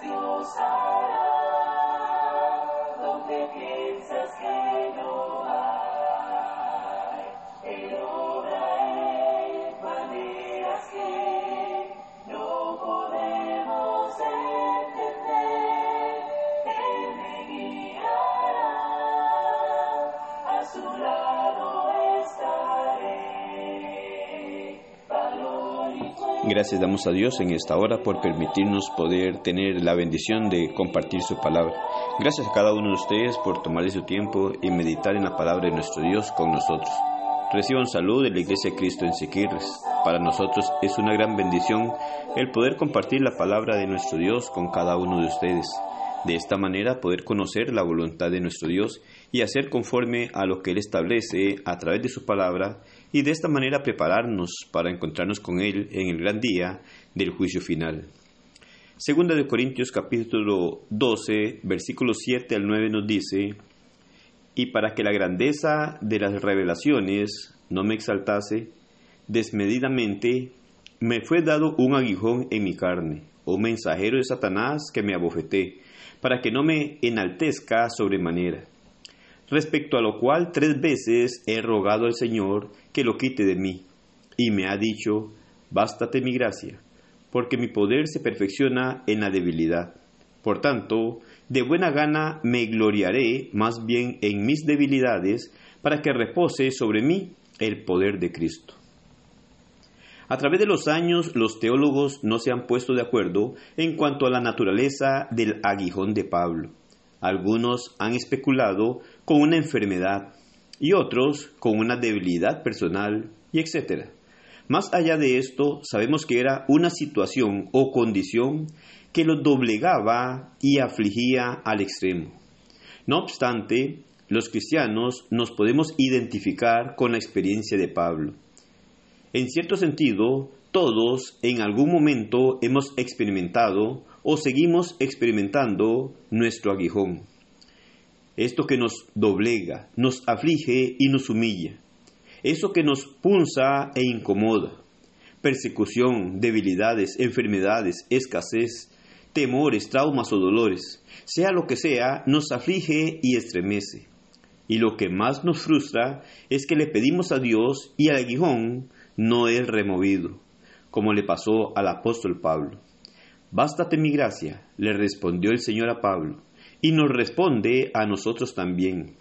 Dios. hará Gracias damos a Dios en esta hora por permitirnos poder tener la bendición de compartir su palabra. Gracias a cada uno de ustedes por tomarle su tiempo y meditar en la palabra de nuestro Dios con nosotros. Reciban salud de la Iglesia de Cristo en Siquirres. Para nosotros es una gran bendición el poder compartir la palabra de nuestro Dios con cada uno de ustedes. De esta manera poder conocer la voluntad de nuestro Dios y hacer conforme a lo que Él establece a través de su palabra y de esta manera prepararnos para encontrarnos con Él en el gran día del juicio final. Segunda de Corintios capítulo 12 versículos 7 al 9 nos dice, y para que la grandeza de las revelaciones no me exaltase desmedidamente, me fue dado un aguijón en mi carne, un mensajero de Satanás que me abofeté, para que no me enaltezca sobremanera. Respecto a lo cual tres veces he rogado al Señor que lo quite de mí, y me ha dicho, bástate mi gracia, porque mi poder se perfecciona en la debilidad. Por tanto, de buena gana me gloriaré más bien en mis debilidades, para que repose sobre mí el poder de Cristo. A través de los años, los teólogos no se han puesto de acuerdo en cuanto a la naturaleza del aguijón de Pablo. Algunos han especulado con una enfermedad y otros con una debilidad personal y etc. Más allá de esto, sabemos que era una situación o condición que lo doblegaba y afligía al extremo. No obstante, los cristianos nos podemos identificar con la experiencia de Pablo. En cierto sentido, todos en algún momento hemos experimentado o seguimos experimentando nuestro aguijón. Esto que nos doblega, nos aflige y nos humilla. Eso que nos punza e incomoda. Persecución, debilidades, enfermedades, escasez, temores, traumas o dolores. Sea lo que sea, nos aflige y estremece. Y lo que más nos frustra es que le pedimos a Dios y el aguijón no es removido, como le pasó al apóstol Pablo. Bástate mi gracia, le respondió el Señor a Pablo, y nos responde a nosotros también.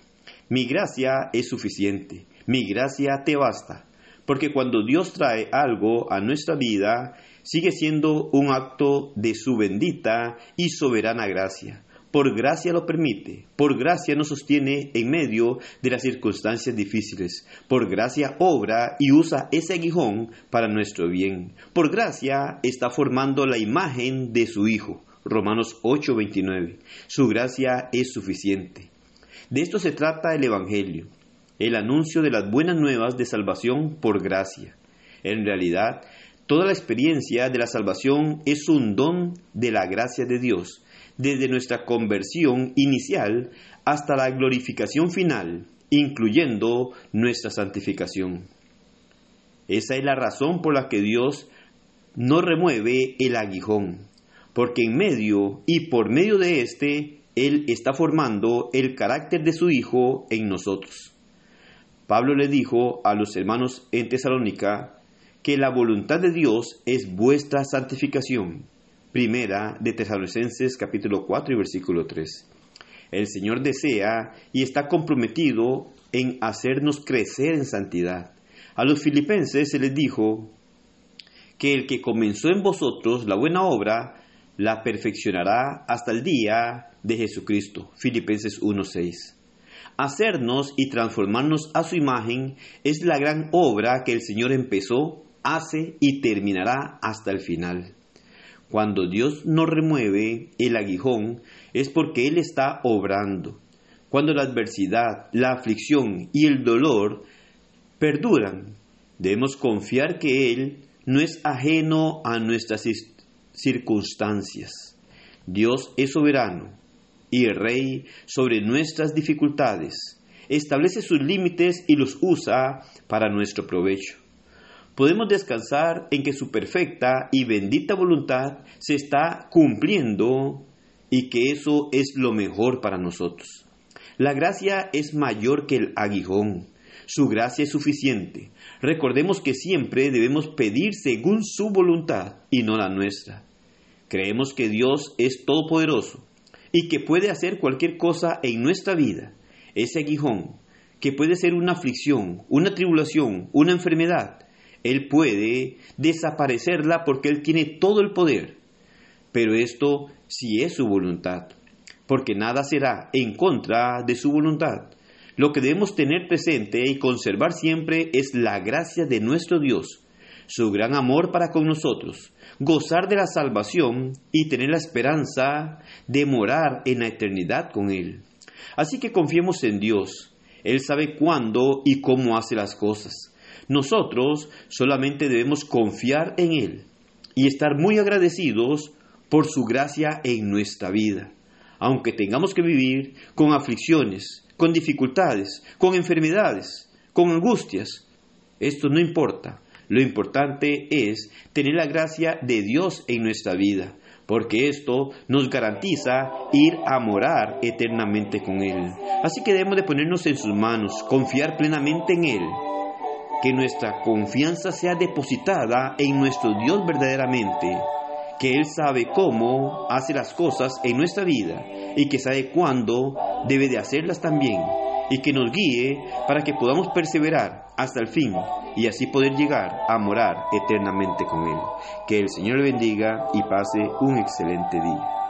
Mi gracia es suficiente, mi gracia te basta, porque cuando Dios trae algo a nuestra vida, sigue siendo un acto de su bendita y soberana gracia. Por gracia lo permite, por gracia nos sostiene en medio de las circunstancias difíciles, por gracia obra y usa ese aguijón para nuestro bien, por gracia está formando la imagen de su Hijo. Romanos 8:29. Su gracia es suficiente. De esto se trata el Evangelio, el anuncio de las buenas nuevas de salvación por gracia. En realidad, toda la experiencia de la salvación es un don de la gracia de Dios, desde nuestra conversión inicial hasta la glorificación final, incluyendo nuestra santificación. Esa es la razón por la que Dios no remueve el aguijón, porque en medio y por medio de éste, Él está formando el carácter de su Hijo en nosotros. Pablo le dijo a los hermanos en Tesalónica que la voluntad de Dios es vuestra santificación. Primera de Tesalonicenses capítulo 4 y versículo 3. El Señor desea y está comprometido en hacernos crecer en santidad. A los filipenses se les dijo que el que comenzó en vosotros la buena obra la perfeccionará hasta el día de Jesucristo. Filipenses 1:6. Hacernos y transformarnos a su imagen es la gran obra que el Señor empezó, hace y terminará hasta el final. Cuando Dios nos remueve el aguijón es porque Él está obrando. Cuando la adversidad, la aflicción y el dolor perduran, debemos confiar que Él no es ajeno a nuestras circunstancias. Dios es soberano y rey sobre nuestras dificultades. Establece sus límites y los usa para nuestro provecho. Podemos descansar en que su perfecta y bendita voluntad se está cumpliendo y que eso es lo mejor para nosotros. La gracia es mayor que el aguijón. Su gracia es suficiente. Recordemos que siempre debemos pedir según su voluntad y no la nuestra. Creemos que Dios es todopoderoso y que puede hacer cualquier cosa en nuestra vida. Ese aguijón, que puede ser una aflicción, una tribulación, una enfermedad, Él puede desaparecerla porque Él tiene todo el poder. Pero esto sí es su voluntad, porque nada será en contra de su voluntad. Lo que debemos tener presente y conservar siempre es la gracia de nuestro Dios, su gran amor para con nosotros, gozar de la salvación y tener la esperanza de morar en la eternidad con Él. Así que confiemos en Dios. Él sabe cuándo y cómo hace las cosas. Nosotros solamente debemos confiar en Él y estar muy agradecidos por su gracia en nuestra vida. Aunque tengamos que vivir con aflicciones, con dificultades, con enfermedades, con angustias, esto no importa. Lo importante es tener la gracia de Dios en nuestra vida, porque esto nos garantiza ir a morar eternamente con Él. Así que debemos de ponernos en sus manos, confiar plenamente en Él, que nuestra confianza sea depositada en nuestro Dios verdaderamente, que Él sabe cómo hace las cosas en nuestra vida y que sabe cuándo debe de hacerlas también y que nos guíe para que podamos perseverar hasta el fin y así poder llegar a morar eternamente con Él. Que el Señor le bendiga y pase un excelente día.